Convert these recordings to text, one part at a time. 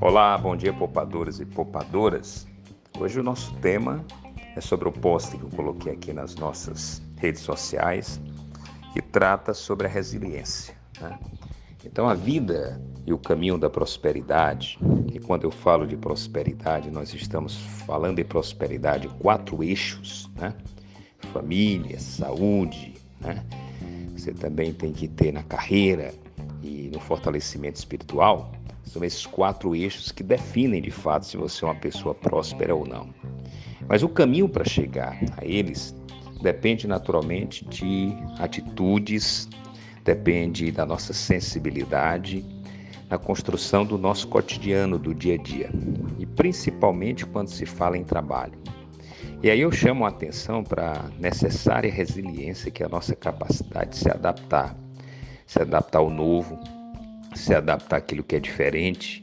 Olá, bom dia poupadores e poupadoras. Hoje o nosso tema é sobre o post que eu coloquei aqui nas nossas redes sociais, que trata sobre a resiliência. Né? Então, a vida e o caminho da prosperidade, e quando eu falo de prosperidade, nós estamos falando em prosperidade quatro eixos, né? Família, saúde, né? Você também tem que ter na carreira e no fortalecimento espiritual são esses quatro eixos que definem de fato se você é uma pessoa próspera ou não. Mas o caminho para chegar a eles depende naturalmente de atitudes, depende da nossa sensibilidade, na construção do nosso cotidiano, do dia a dia, e principalmente quando se fala em trabalho. E aí eu chamo a atenção para a necessária resiliência que é a nossa capacidade de se adaptar, se adaptar ao novo, se adaptar àquilo que é diferente,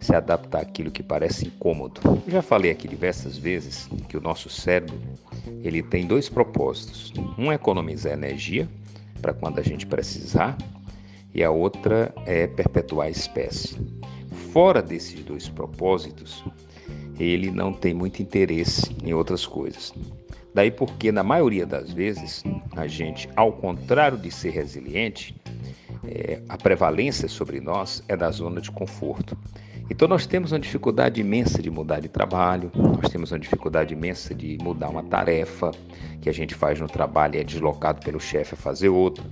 se adaptar àquilo que parece incômodo. Eu já falei aqui diversas vezes que o nosso cérebro ele tem dois propósitos. Um é economizar energia para quando a gente precisar e a outra é perpetuar a espécie. Fora desses dois propósitos, ele não tem muito interesse em outras coisas. Daí porque, na maioria das vezes, a gente, ao contrário de ser resiliente, é, a prevalência sobre nós é da zona de conforto. Então nós temos uma dificuldade imensa de mudar de trabalho, nós temos uma dificuldade imensa de mudar uma tarefa que a gente faz no trabalho e é deslocado pelo chefe a fazer outra.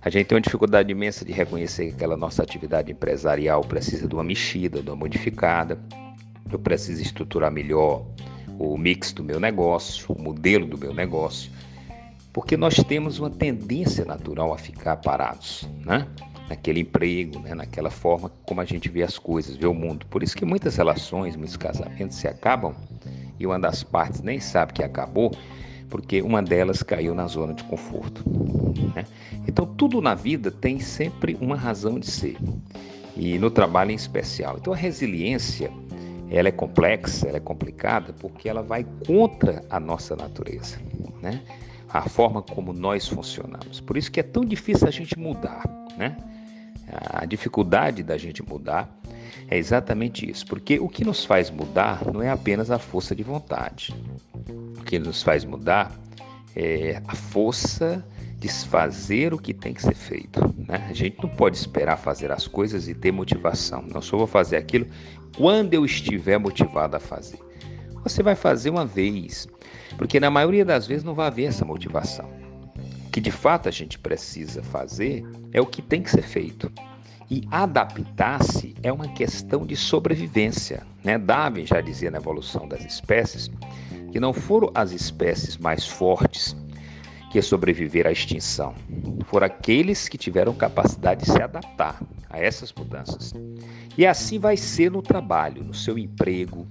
A gente tem uma dificuldade imensa de reconhecer que aquela nossa atividade empresarial precisa de uma mexida, de uma modificada. Eu preciso estruturar melhor o mix do meu negócio, o modelo do meu negócio porque nós temos uma tendência natural a ficar parados, né? Naquele emprego, né? naquela forma como a gente vê as coisas, vê o mundo. Por isso que muitas relações, muitos casamentos se acabam e uma das partes nem sabe que acabou, porque uma delas caiu na zona de conforto. Né? Então, tudo na vida tem sempre uma razão de ser, e no trabalho em especial. Então, a resiliência ela é complexa, ela é complicada, porque ela vai contra a nossa natureza. Né? A forma como nós funcionamos. Por isso que é tão difícil a gente mudar, né? A dificuldade da gente mudar é exatamente isso, porque o que nos faz mudar não é apenas a força de vontade. O que nos faz mudar é a força de fazer o que tem que ser feito. Né? A gente não pode esperar fazer as coisas e ter motivação. Não só vou fazer aquilo quando eu estiver motivado a fazer. Você vai fazer uma vez, porque na maioria das vezes não vai haver essa motivação. O que de fato a gente precisa fazer é o que tem que ser feito. E adaptar-se é uma questão de sobrevivência. Né? Darwin já dizia na evolução das espécies que não foram as espécies mais fortes que sobreviveram à extinção, foram aqueles que tiveram capacidade de se adaptar a essas mudanças. E assim vai ser no trabalho, no seu emprego,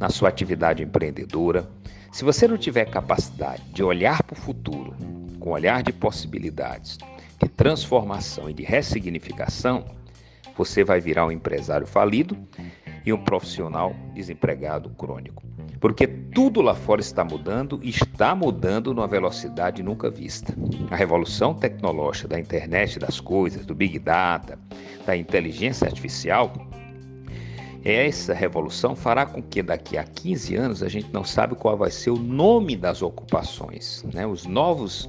na sua atividade empreendedora, se você não tiver capacidade de olhar para o futuro com olhar de possibilidades, de transformação e de ressignificação, você vai virar um empresário falido e um profissional desempregado crônico. Porque tudo lá fora está mudando e está mudando numa velocidade nunca vista. A revolução tecnológica da internet das coisas, do Big Data, da inteligência artificial essa revolução fará com que daqui a 15 anos a gente não sabe qual vai ser o nome das ocupações, né? os novos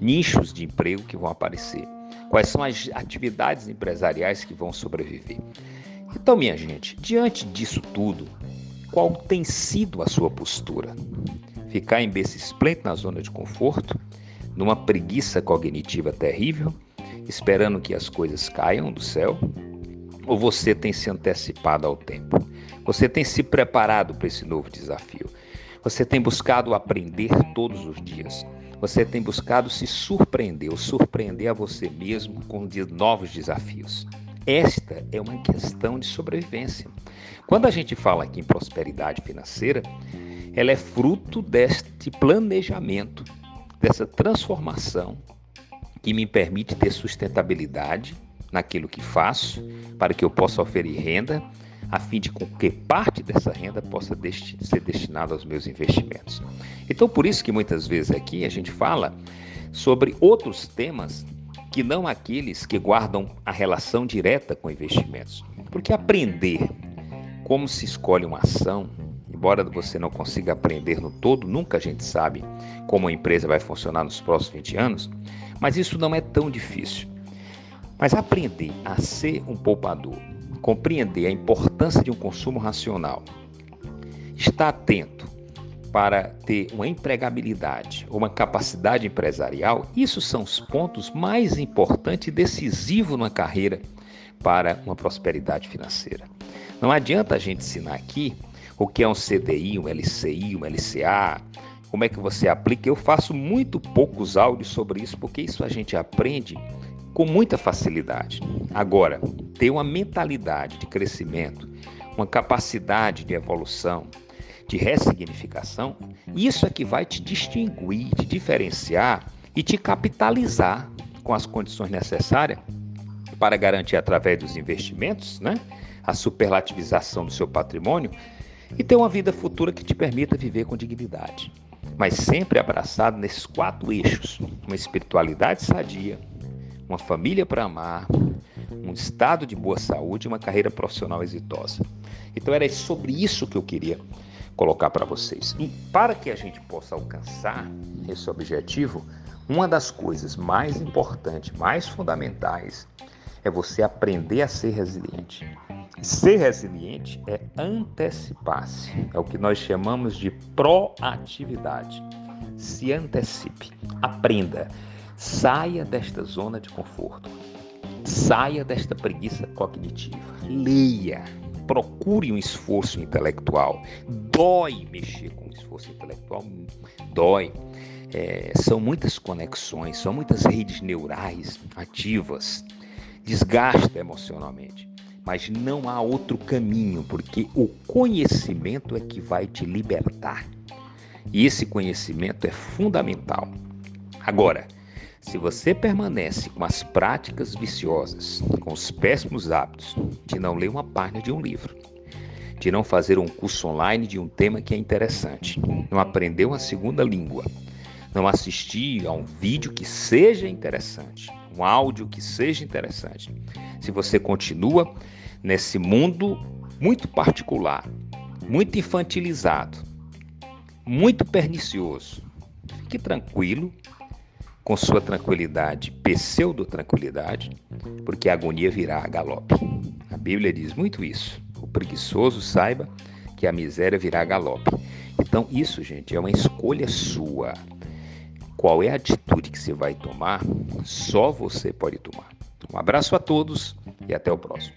nichos de emprego que vão aparecer, quais são as atividades empresariais que vão sobreviver. Então, minha gente, diante disso tudo, qual tem sido a sua postura? Ficar em esplêndido na zona de conforto, numa preguiça cognitiva terrível, esperando que as coisas caiam do céu? Ou você tem se antecipado ao tempo? Você tem se preparado para esse novo desafio? Você tem buscado aprender todos os dias? Você tem buscado se surpreender ou surpreender a você mesmo com novos desafios? Esta é uma questão de sobrevivência. Quando a gente fala aqui em prosperidade financeira, ela é fruto deste planejamento, dessa transformação que me permite ter sustentabilidade naquilo que faço, para que eu possa oferir renda, a fim de que parte dessa renda possa ser destinada aos meus investimentos. Então, por isso que muitas vezes aqui a gente fala sobre outros temas que não aqueles que guardam a relação direta com investimentos. Porque aprender como se escolhe uma ação, embora você não consiga aprender no todo, nunca a gente sabe como a empresa vai funcionar nos próximos 20 anos, mas isso não é tão difícil. Mas aprender a ser um poupador, compreender a importância de um consumo racional, estar atento para ter uma empregabilidade, uma capacidade empresarial, isso são os pontos mais importantes e decisivos numa carreira para uma prosperidade financeira. Não adianta a gente ensinar aqui o que é um CDI, um LCI, um LCA, como é que você aplica. Eu faço muito poucos áudios sobre isso, porque isso a gente aprende com muita facilidade. Agora, ter uma mentalidade de crescimento, uma capacidade de evolução, de ressignificação, isso é que vai te distinguir, te diferenciar e te capitalizar com as condições necessárias para garantir através dos investimentos, né, a superlativização do seu patrimônio e ter uma vida futura que te permita viver com dignidade. Mas sempre abraçado nesses quatro eixos: uma espiritualidade sadia, uma família para amar, um estado de boa saúde e uma carreira profissional exitosa. Então era sobre isso que eu queria colocar para vocês. E para que a gente possa alcançar esse objetivo, uma das coisas mais importantes, mais fundamentais, é você aprender a ser resiliente. Ser resiliente é antecipar-se, é o que nós chamamos de proatividade. Se antecipe, aprenda, saia desta zona de conforto, saia desta preguiça cognitiva, leia, procure um esforço intelectual. Dói mexer com esforço intelectual, dói. É, são muitas conexões, são muitas redes neurais ativas, desgasta emocionalmente. Mas não há outro caminho, porque o conhecimento é que vai te libertar. E esse conhecimento é fundamental. Agora, se você permanece com as práticas viciosas, com os péssimos hábitos de não ler uma página de um livro, de não fazer um curso online de um tema que é interessante, não aprender uma segunda língua, não assistir a um vídeo que seja interessante, um áudio que seja interessante. Se você continua nesse mundo muito particular, muito infantilizado, muito pernicioso, fique tranquilo, com sua tranquilidade, pseudo-tranquilidade, porque a agonia virá a galope. A Bíblia diz muito isso. O preguiçoso saiba que a miséria virá a galope. Então, isso, gente, é uma escolha sua. Qual é a atitude que você vai tomar? Só você pode tomar. Um abraço a todos e até o próximo.